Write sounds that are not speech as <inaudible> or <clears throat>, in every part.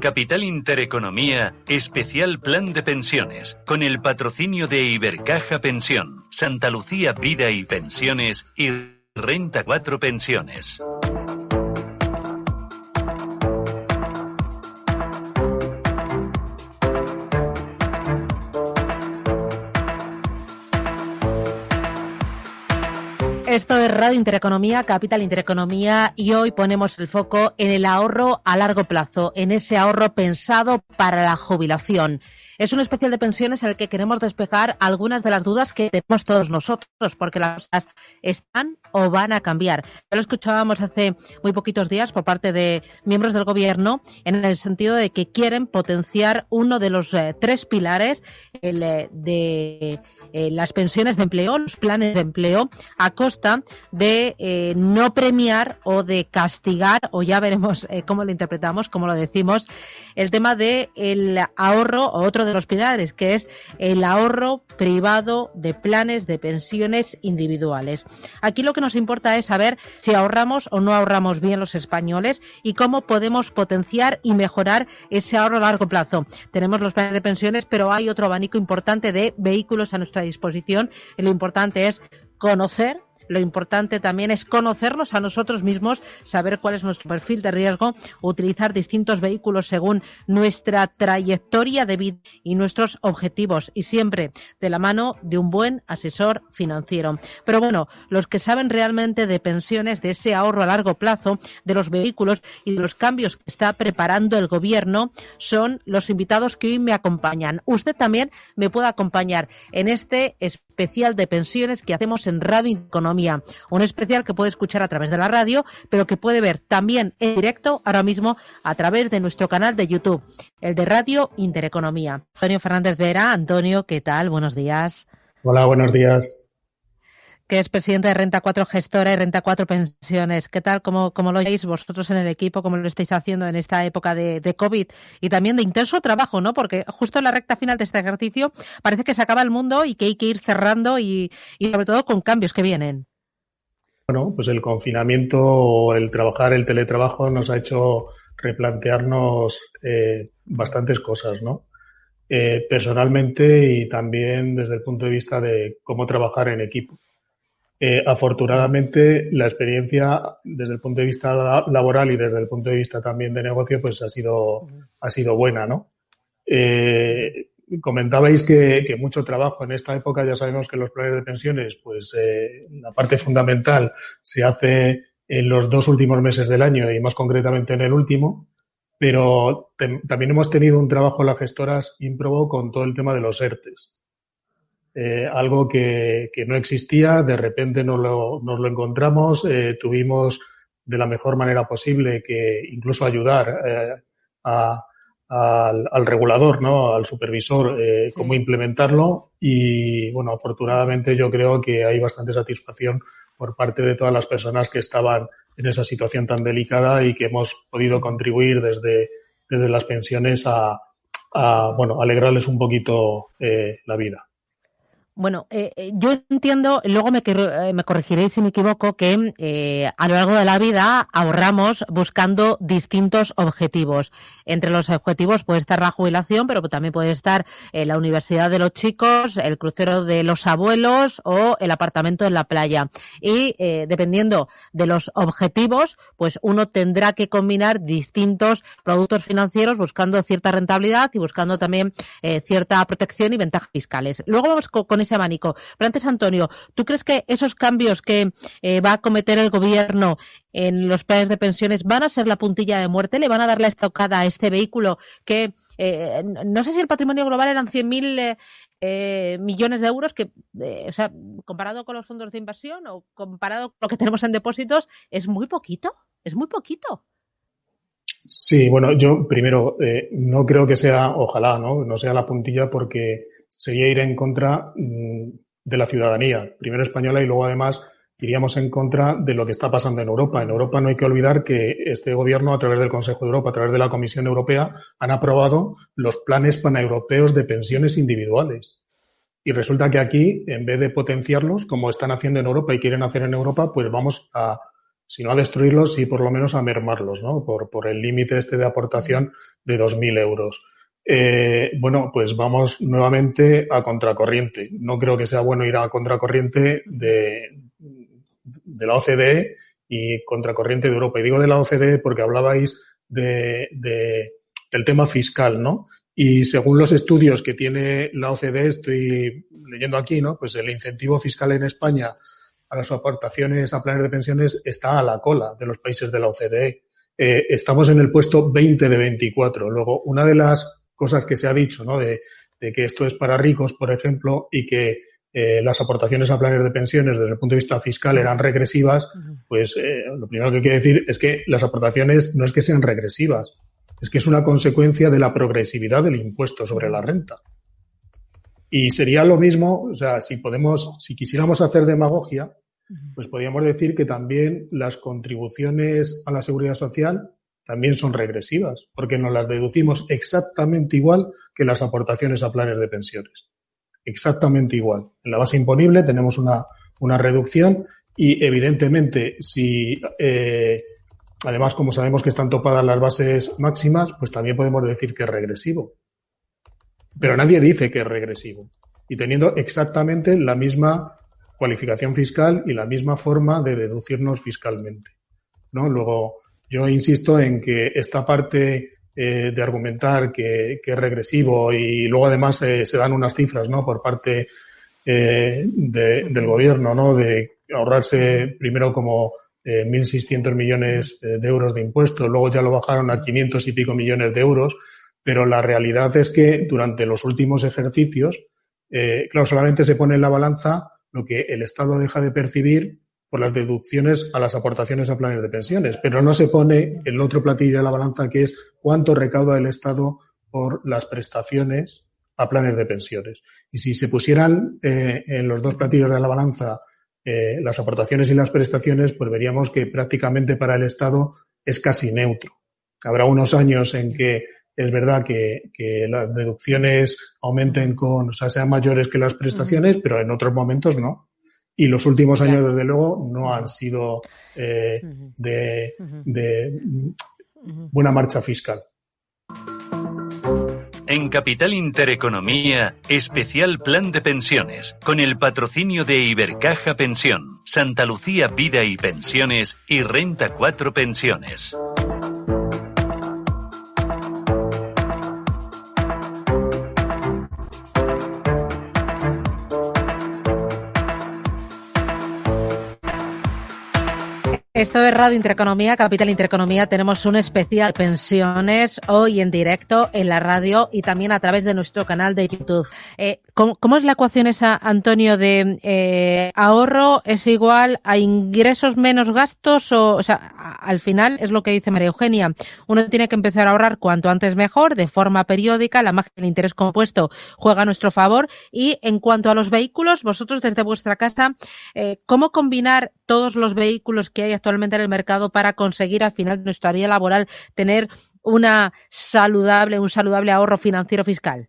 Capital Intereconomía, especial plan de pensiones, con el patrocinio de Ibercaja Pensión, Santa Lucía Vida y Pensiones y Renta 4 Pensiones. Esto es Radio Intereconomía, Capital Intereconomía y hoy ponemos el foco en el ahorro a largo plazo, en ese ahorro pensado para la jubilación. Es un especial de pensiones en el que queremos despejar algunas de las dudas que tenemos todos nosotros, porque las cosas están o van a cambiar. Ya lo escuchábamos hace muy poquitos días por parte de miembros del Gobierno en el sentido de que quieren potenciar uno de los eh, tres pilares, eh, de eh, las pensiones de empleo, los planes de empleo, a costa de no premiar o de castigar, o ya veremos cómo lo interpretamos, cómo lo decimos, el tema del el ahorro o otro de los pilares, que es el ahorro privado de planes de pensiones individuales. Aquí lo que nos importa es saber si ahorramos o no ahorramos bien los españoles y cómo podemos potenciar y mejorar ese ahorro a largo plazo. Tenemos los planes de pensiones, pero hay otro abanico importante de vehículos a nuestra disposición y lo importante es conocer lo importante también es conocernos a nosotros mismos, saber cuál es nuestro perfil de riesgo, utilizar distintos vehículos según nuestra trayectoria de vida y nuestros objetivos y siempre de la mano de un buen asesor financiero. Pero bueno, los que saben realmente de pensiones, de ese ahorro a largo plazo, de los vehículos y de los cambios que está preparando el gobierno son los invitados que hoy me acompañan. Usted también me puede acompañar en este especial de pensiones que hacemos en Radio Economía. Un especial que puede escuchar a través de la radio, pero que puede ver también en directo ahora mismo a través de nuestro canal de YouTube, el de Radio Intereconomía. Antonio Fernández Vera, Antonio, ¿qué tal? Buenos días. Hola, buenos días que es presidente de Renta 4 Gestora y Renta 4 Pensiones. ¿Qué tal? ¿Cómo, lo veis vosotros en el equipo? ¿Cómo lo estáis haciendo en esta época de, COVID? Y también de intenso trabajo, ¿no? Porque justo en la recta final de este ejercicio parece que se acaba el mundo y que hay que ir cerrando y, y sobre todo con cambios que vienen. Bueno, pues el confinamiento el trabajar, el teletrabajo nos ha hecho replantearnos eh, bastantes cosas, ¿no? Eh, personalmente y también desde el punto de vista de cómo trabajar en equipo. Eh, afortunadamente, la experiencia desde el punto de vista laboral y desde el punto de vista también de negocio, pues ha sido, ha sido buena, ¿no? Eh, comentabais que, que, mucho trabajo en esta época, ya sabemos que los planes de pensiones, pues eh, la parte fundamental se hace en los dos últimos meses del año y más concretamente en el último, pero también hemos tenido un trabajo en las gestoras improbo con todo el tema de los ERTES. Eh, algo que, que, no existía, de repente nos lo, nos lo encontramos, eh, tuvimos de la mejor manera posible que incluso ayudar eh, a, al, al, regulador, ¿no? al supervisor, cómo implementarlo y bueno, afortunadamente yo creo que hay bastante satisfacción por parte de todas las personas que estaban en esa situación tan delicada y que hemos podido contribuir desde, desde las pensiones a, a bueno, alegrarles un poquito eh, la vida. Bueno, eh, eh, yo entiendo, luego me, eh, me, corregiréis si me equivoco, que eh, a lo largo de la vida ahorramos buscando distintos objetivos. Entre los objetivos puede estar la jubilación, pero también puede estar eh, la universidad de los chicos, el crucero de los abuelos o el apartamento en la playa. Y dependiendo de los objetivos, pues uno tendrá que combinar distintos productos financieros buscando cierta rentabilidad y buscando también cierta protección y ventajas fiscales. Luego vamos con, con abanico. Pero antes, Antonio, ¿tú crees que esos cambios que eh, va a cometer el gobierno en los planes de pensiones van a ser la puntilla de muerte? ¿Le van a dar la estocada a este vehículo que eh, no sé si el patrimonio global eran 100.000 eh, millones de euros que, eh, comparado con los fondos de inversión o comparado con lo que tenemos en depósitos, es muy poquito, es muy poquito. Sí, bueno, yo primero eh, no creo que sea, ojalá, ¿no? No sea la puntilla porque sería ir en contra mm, de la ciudadanía, primero española y luego además iríamos en contra de lo que está pasando en Europa. En Europa no hay que olvidar que este gobierno, a través del Consejo de Europa, a través de la Comisión Europea, han aprobado los planes paneuropeos de pensiones individuales. Y resulta que aquí, en vez de potenciarlos, como están haciendo en Europa y quieren hacer en Europa, pues vamos a, sino a destruirlos y por lo menos a mermarlos, ¿no? Por, por el límite este de aportación de 2.000 euros. Eh, bueno, pues vamos nuevamente a contracorriente. No creo que sea bueno ir a contracorriente de, la OCDE y contracorriente de Europa. Y digo de la OCDE porque hablabais de, de, del tema fiscal, ¿no? Y según los estudios que tiene la OCDE, estoy leyendo aquí, ¿no? Pues el incentivo fiscal en España a las aportaciones a planes de pensiones está a la cola de los países de la OCDE. Eh, estamos en el puesto 20 de 24. Luego, una de las cosas que se ha dicho, ¿no? De, de que esto es para ricos, por ejemplo, y que eh, las aportaciones a planes de pensiones desde el punto de vista fiscal eran regresivas, pues eh, lo primero que quiero decir es que las aportaciones no es que sean regresivas, es que es una consecuencia de la progresividad del impuesto sobre la renta. Y sería lo mismo, o sea, si podemos, si quisiéramos hacer demagogia, pues podríamos decir que también las contribuciones a la seguridad social también son regresivas, porque nos las deducimos exactamente igual que las aportaciones a planes de pensiones. Exactamente igual. En la base imponible tenemos una, una reducción y evidentemente si eh, además como sabemos que están topadas las bases máximas, pues también podemos decir que es regresivo. Pero nadie dice que es regresivo. Y teniendo exactamente la misma cualificación fiscal y la misma forma de deducirnos fiscalmente. ¿no? Luego, yo insisto en que esta parte eh, de argumentar que, es regresivo y luego además eh, se dan unas cifras ¿no? por parte eh, de, del gobierno ¿no? de ahorrarse primero como 1.600 millones de euros de impuestos, luego ya lo bajaron a 500 y pico millones de euros pero la realidad es que durante los últimos ejercicios, claro, solamente se pone en la balanza lo que el Estado deja de percibir por las deducciones a las aportaciones a planes de pensiones, pero no se pone el otro platillo de la balanza que es cuánto recauda el Estado por las prestaciones a planes de pensiones. Y si se pusieran eh, en los dos platillos de la balanza eh, las aportaciones y las prestaciones, pues veríamos que prácticamente para el Estado es casi neutro. Habrá unos años en que es verdad que, que, las deducciones aumenten con, o sea, sean mayores que las prestaciones, pero en otros momentos no. Y los últimos años, desde luego, no han sido eh, de, de buena marcha fiscal. En Capital Intereconomía, especial plan de pensiones, con el patrocinio de Ibercaja Pensión, Santa Lucía Vida y Pensiones y Renta 4 Pensiones. Esto es Radio Intereconomía, Capital Intereconomía. Tenemos un especial pensiones hoy en directo en la radio y también a través de nuestro canal de YouTube. Eh, ¿cómo, ¿cómo, es la ecuación esa, Antonio, de eh, ahorro es igual a ingresos menos gastos? O, o sea, al final es lo que dice María Eugenia. Uno tiene que empezar a ahorrar cuanto antes mejor, de forma periódica. La magia del interés compuesto juega a nuestro favor. Y en cuanto a los vehículos, vosotros desde vuestra casa, eh, ¿cómo combinar todos los vehículos que hay actualmente en el mercado para conseguir al final de nuestra vida laboral tener una saludable, un saludable ahorro financiero fiscal?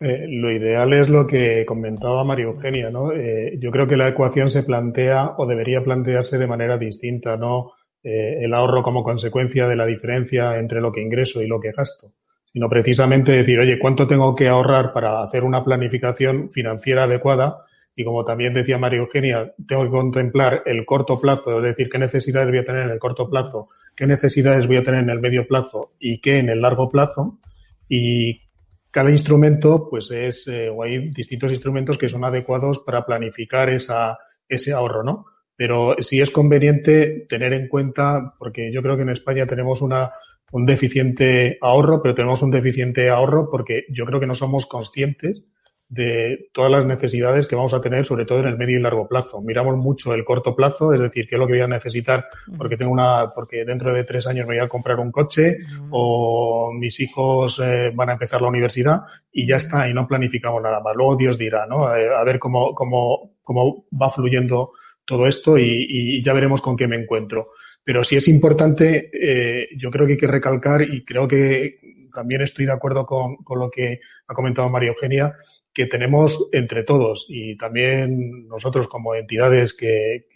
Eh, lo ideal es lo que comentaba María Eugenia, ¿no? Eh, yo creo que la ecuación se plantea o debería plantearse de manera distinta, no eh, el ahorro como consecuencia de la diferencia entre lo que ingreso y lo que gasto, sino precisamente decir, oye, ¿cuánto tengo que ahorrar para hacer una planificación financiera adecuada? Y como también decía María Eugenia, tengo que contemplar el corto plazo, es decir, qué necesidades voy a tener en el corto plazo, qué necesidades voy a tener en el medio plazo y qué en el largo plazo. Y cada instrumento, pues es, eh, o hay distintos instrumentos que son adecuados para planificar esa, ese ahorro, ¿no? Pero sí es conveniente tener en cuenta, porque yo creo que en España tenemos una, un deficiente ahorro, pero tenemos un deficiente ahorro porque yo creo que no somos conscientes de todas las necesidades que vamos a tener, sobre todo en el medio y largo plazo. Miramos mucho el corto plazo, es decir, qué es lo que voy a necesitar porque tengo una, porque dentro de tres años me voy a comprar un coche o mis hijos eh, van a empezar la universidad y ya está, y no planificamos nada más. Luego Dios dirá, ¿no? Eh, a ver cómo, cómo, cómo va fluyendo todo esto y, y, ya veremos con qué me encuentro. Pero sí es importante, eh, yo creo que hay que recalcar y creo que también estoy de acuerdo con, con lo que ha comentado María Eugenia, que tenemos entre todos y también nosotros como entidades que,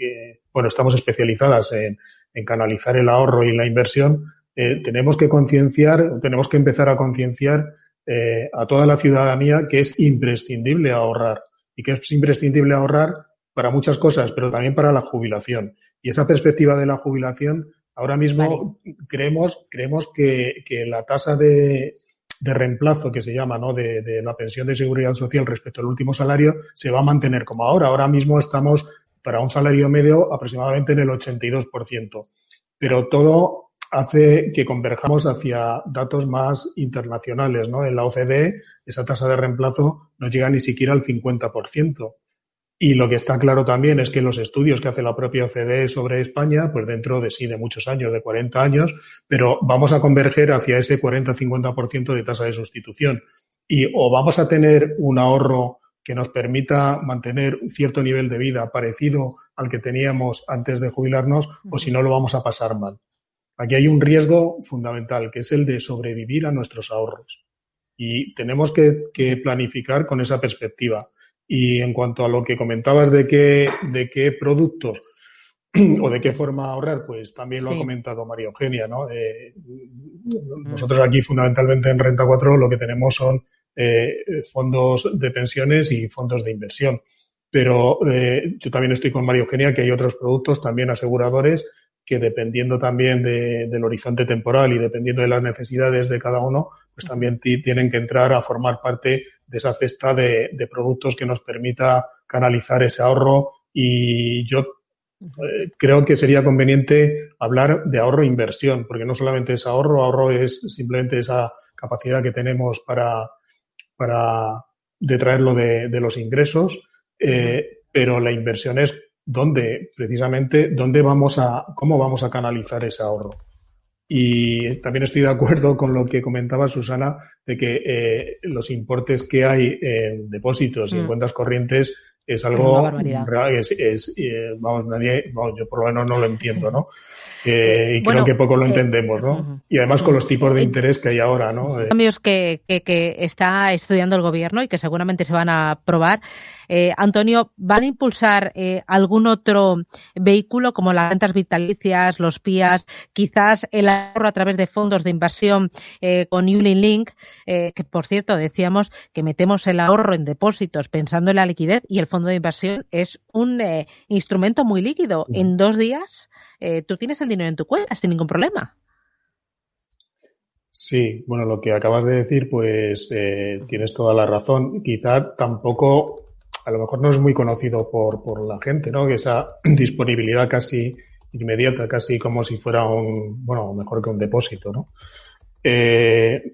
bueno, estamos especializadas en, canalizar el ahorro y la inversión, eh, tenemos que concienciar, tenemos que empezar a concienciar eh, a toda la ciudadanía que es imprescindible ahorrar y que es imprescindible ahorrar para muchas cosas, pero también para la jubilación. Y esa perspectiva de la jubilación, ahora mismo creemos, creemos que, que la tasa de, de reemplazo que se llama, ¿no? De, de, la pensión de seguridad social respecto al último salario se va a mantener como ahora. Ahora mismo estamos para un salario medio aproximadamente en el 82%. Pero todo hace que converjamos hacia datos más internacionales, ¿no? En la OCDE esa tasa de reemplazo no llega ni siquiera al 50%. Y lo que está claro también es que los estudios que hace la propia OCDE sobre España, pues dentro de sí, de muchos años, de 40 años, pero vamos a converger hacia ese 40-50% de tasa de sustitución. Y o vamos a tener un ahorro que nos permita mantener un cierto nivel de vida parecido al que teníamos antes de jubilarnos, o si no lo vamos a pasar mal. Aquí hay un riesgo fundamental, que es el de sobrevivir a nuestros ahorros. Y tenemos que, que planificar con esa perspectiva. Y en cuanto a lo que comentabas de qué, de qué productos <clears throat> o de qué forma ahorrar, pues también lo ha comentado María Eugenia, ¿no? Eh, nosotros aquí fundamentalmente en Renta 4 lo que tenemos son eh, fondos de pensiones y fondos de inversión. Pero eh, yo también estoy con María Eugenia que hay otros productos también aseguradores que dependiendo también de, del horizonte temporal y dependiendo de las necesidades de cada uno, pues también tienen que entrar a formar parte de esa cesta de, de productos que nos permita canalizar ese ahorro. Y yo eh, creo que sería conveniente hablar de ahorro e inversión, porque no solamente es ahorro, ahorro es simplemente esa capacidad que tenemos para, para detraerlo de, de los ingresos, eh, pero la inversión es dónde, precisamente, dónde vamos a, cómo vamos a canalizar ese ahorro. Y también estoy de acuerdo con lo que comentaba Susana de que eh, los importes que hay en depósitos y en mm. cuentas corrientes es algo es, es, eh, vamos, nadie, vamos, yo por lo menos no lo entiendo, ¿no? <laughs> Eh, y creo que poco lo eh, entendemos, ¿no? Y además con los tipos de interés que hay ahora, ¿no? Cambios que, que, que está estudiando el gobierno y que seguramente se van a aprobar. Eh, Antonio, ¿van a impulsar eh, algún otro vehículo como las rentas vitalicias, los PIAs, quizás el ahorro a través de fondos de inversión eh, con Unilink, eh, que por cierto decíamos que metemos el ahorro en depósitos pensando en la liquidez y el fondo de inversión es un eh, instrumento muy líquido. En dos días tú tienes el dinero en tu cuenta sin ningún problema. Sí, bueno, lo que acabas de decir, pues eh, tienes toda la razón. Quizá tampoco, a lo mejor no es muy conocido por, por la gente, ¿no? Esa <clears throat> disponibilidad casi inmediata, casi como si fuera un, bueno, mejor que un depósito, ¿no? Eh,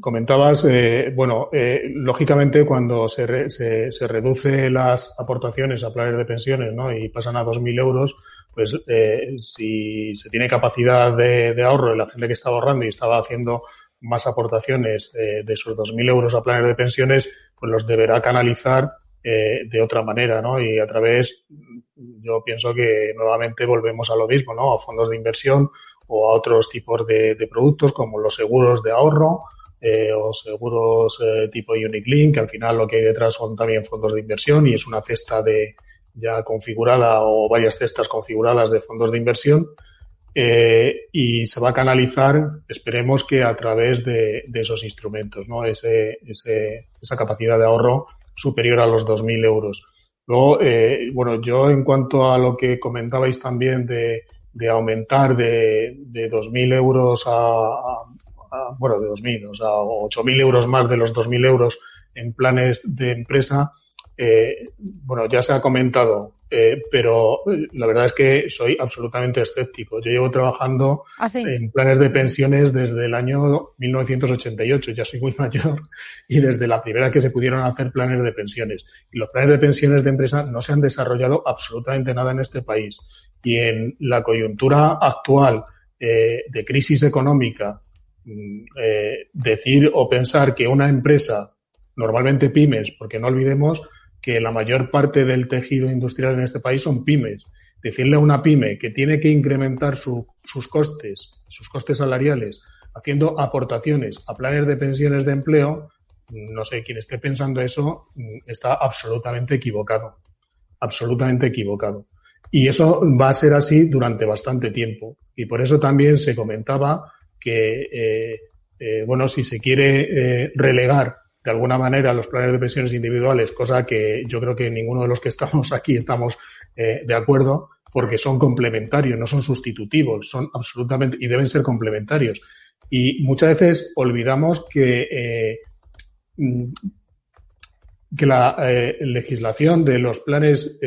Comentabas, eh, bueno, eh, lógicamente cuando se, re, se, se, reduce las aportaciones a planes de pensiones ¿no? y pasan a 2.000 euros, pues si se tiene capacidad de, de, ahorro y la gente que estaba ahorrando y estaba haciendo más aportaciones de esos 2.000 euros a planes de pensiones, pues los deberá canalizar eh, de otra manera, ¿no? Y a través, yo pienso que nuevamente volvemos a lo mismo, ¿no? A fondos de inversión o a otros tipos de, productos como los seguros de ahorro eh, o seguros eh, tipo Unique Link, que al final lo que hay detrás son también fondos de inversión y es una cesta de ya configurada o varias cestas configuradas de fondos de inversión y se va a canalizar, esperemos que a través de, de esos instrumentos, ¿no? Ese, ese, esa capacidad de ahorro superior a los 2.000 euros. Luego, eh, bueno, yo en cuanto a lo que comentabais también de, de aumentar de, de 2.000 euros a, bueno, de 2.000, o sea, 8.000 euros más de los 2.000 euros en planes de empresa, eh, bueno, ya se ha comentado, eh, pero la verdad es que soy absolutamente escéptico. Yo llevo trabajando ¿Ah, sí? en planes de pensiones desde el año 1988, ya soy muy <laughs> mayor, y desde la primera que se pudieron hacer planes de pensiones. Y los planes de pensiones de empresa no se han desarrollado absolutamente nada en este país. Y en la coyuntura actual eh, de crisis económica, mm, eh, decir o pensar que una empresa, normalmente pymes, porque no olvidemos que la mayor parte del tejido industrial en este país son pymes. Decirle a una pyme que tiene que incrementar su, sus costes, sus costes salariales, haciendo aportaciones a planes de pensiones de empleo, no sé, quien esté pensando eso mm, está absolutamente equivocado, absolutamente equivocado. Y eso va a ser así durante bastante tiempo. Y por eso también se comentaba que, eh, eh, bueno, si se quiere eh, relegar de alguna manera los planes de pensiones individuales, cosa que yo creo que ninguno de los que estamos <laughs> aquí estamos de acuerdo, porque son complementarios, no son sustitutivos, son absolutamente y deben ser complementarios. Y muchas veces olvidamos que, mm, que la legislación de los planes,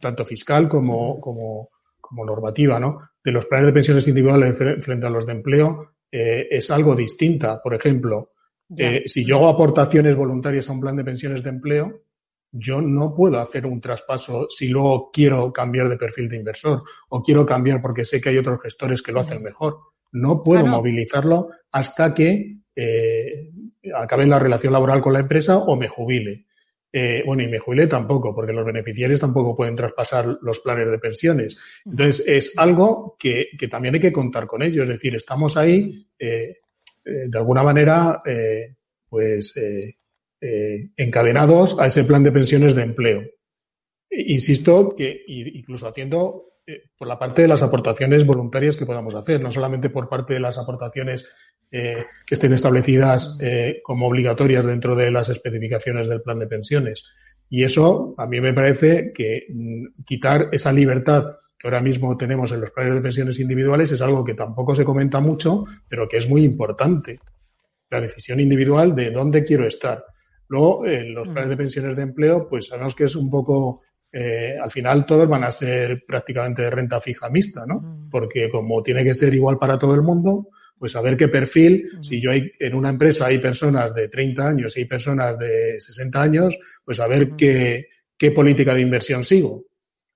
tanto fiscal como, como, como normativa, ¿no? de los planes de pensiones individuales frente a los de empleo eh, es algo distinta. Por ejemplo, eh, si yo hago aportaciones voluntarias a un plan de pensiones de empleo, yo no puedo hacer un traspaso si luego quiero cambiar de perfil de inversor o quiero cambiar porque sé que hay otros gestores que lo hacen mejor. No puedo movilizarlo hasta que eh, acabe la relación laboral con la empresa o me jubile. Eh, bueno, y me jubilé tampoco, porque los beneficiarios tampoco pueden traspasar los planes de pensiones. Entonces, es algo que, también hay que contar con ello. Es decir, estamos ahí, eh, eh, de alguna manera, pues, encadenados a ese plan de pensiones de empleo. Insisto que incluso haciendo por la parte de las aportaciones voluntarias que podamos hacer, no solamente por parte de las aportaciones eh, que estén establecidas eh, como obligatorias dentro de las especificaciones del plan de pensiones. Y eso a mí me parece que mm, quitar esa libertad que ahora mismo tenemos en los planes de pensiones individuales es algo que tampoco se comenta mucho, pero que es muy importante. La decisión individual de dónde quiero estar. Luego, en los mm. planes de pensiones de empleo, pues sabemos que es un poco eh, al final todos van a ser prácticamente de renta fija mixta, ¿no? Mm. Porque como tiene que ser igual para todo el mundo, pues a ver qué perfil, si yo hay, en una empresa hay personas de 30 años y hay personas de 60 años, pues a ver qué, qué política de inversión sigo.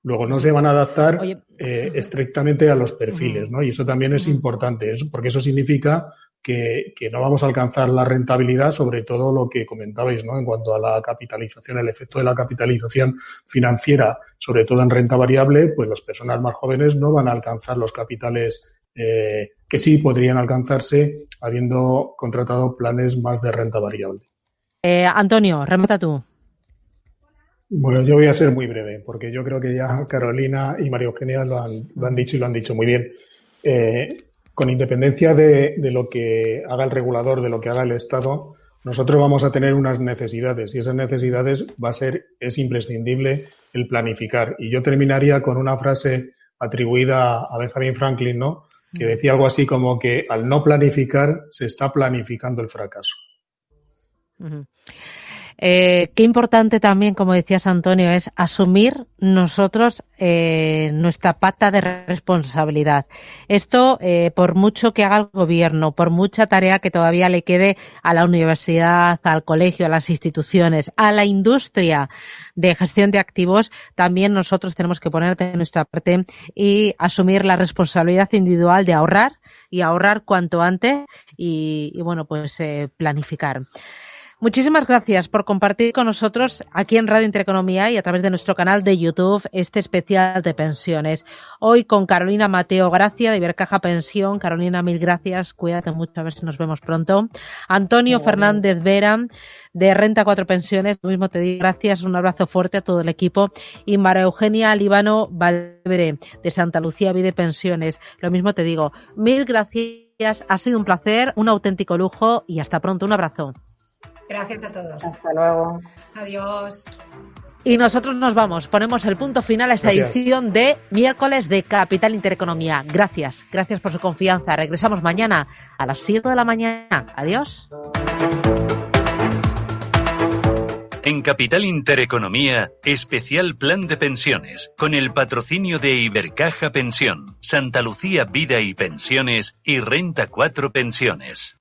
Luego no se van a adaptar eh, estrictamente a los perfiles, ¿no? Y eso también es importante, porque eso significa que, que, no vamos a alcanzar la rentabilidad, sobre todo lo que comentabais, ¿no? En cuanto a la capitalización, el efecto de la capitalización financiera, sobre todo en renta variable, pues las personas más jóvenes no van a alcanzar los capitales eh, que sí podrían alcanzarse habiendo contratado planes más de renta variable. Eh, Antonio, remata tú. Bueno, yo voy a ser muy breve, porque yo creo que ya Carolina y María Eugenia lo han, dicho y lo han dicho muy bien. Eh, con independencia de, de, lo que haga el regulador, de lo que haga el Estado, nosotros vamos a tener unas necesidades y esas necesidades va a ser, es imprescindible el planificar. Y yo terminaría con una frase atribuida a Benjamin Franklin, ¿no? que decía algo así como que al no planificar se está planificando el fracaso. Eh, qué importante también, como decías Antonio, es asumir nosotros eh, nuestra pata de responsabilidad. Esto, eh, por mucho que haga el gobierno, por mucha tarea que todavía le quede a la universidad, al colegio, a las instituciones, a la industria de gestión de activos, también nosotros tenemos que poner de nuestra parte y asumir la responsabilidad individual de ahorrar y ahorrar cuanto antes y, y bueno, pues planificar. Muchísimas gracias por compartir con nosotros aquí en Radio Intereconomía y a través de nuestro canal de YouTube este especial de pensiones. Hoy con Carolina Mateo Gracia de Ibercaja Pensión. Carolina, mil gracias. Cuídate mucho, a ver si nos vemos pronto. Antonio Fernández Vera de Renta Cuatro Pensiones. Lo mismo te digo gracias. Un abrazo fuerte a todo el equipo. Y María Eugenia Líbano Valverde de Santa Lucía Vide Pensiones. Lo mismo te digo. Mil gracias. Ha sido un placer, un auténtico lujo y hasta pronto. Un abrazo. Gracias a todos. Hasta luego. Adiós. Y nosotros nos vamos, ponemos el punto final a esta edición de miércoles de Capital Intereconomía. Gracias, gracias por su confianza. Regresamos mañana a las 7 de la mañana. Adiós. En Capital Intereconomía, especial plan de pensiones, con el patrocinio de Ibercaja Pensión, Santa Lucía Vida y Pensiones y Renta 4 Pensiones.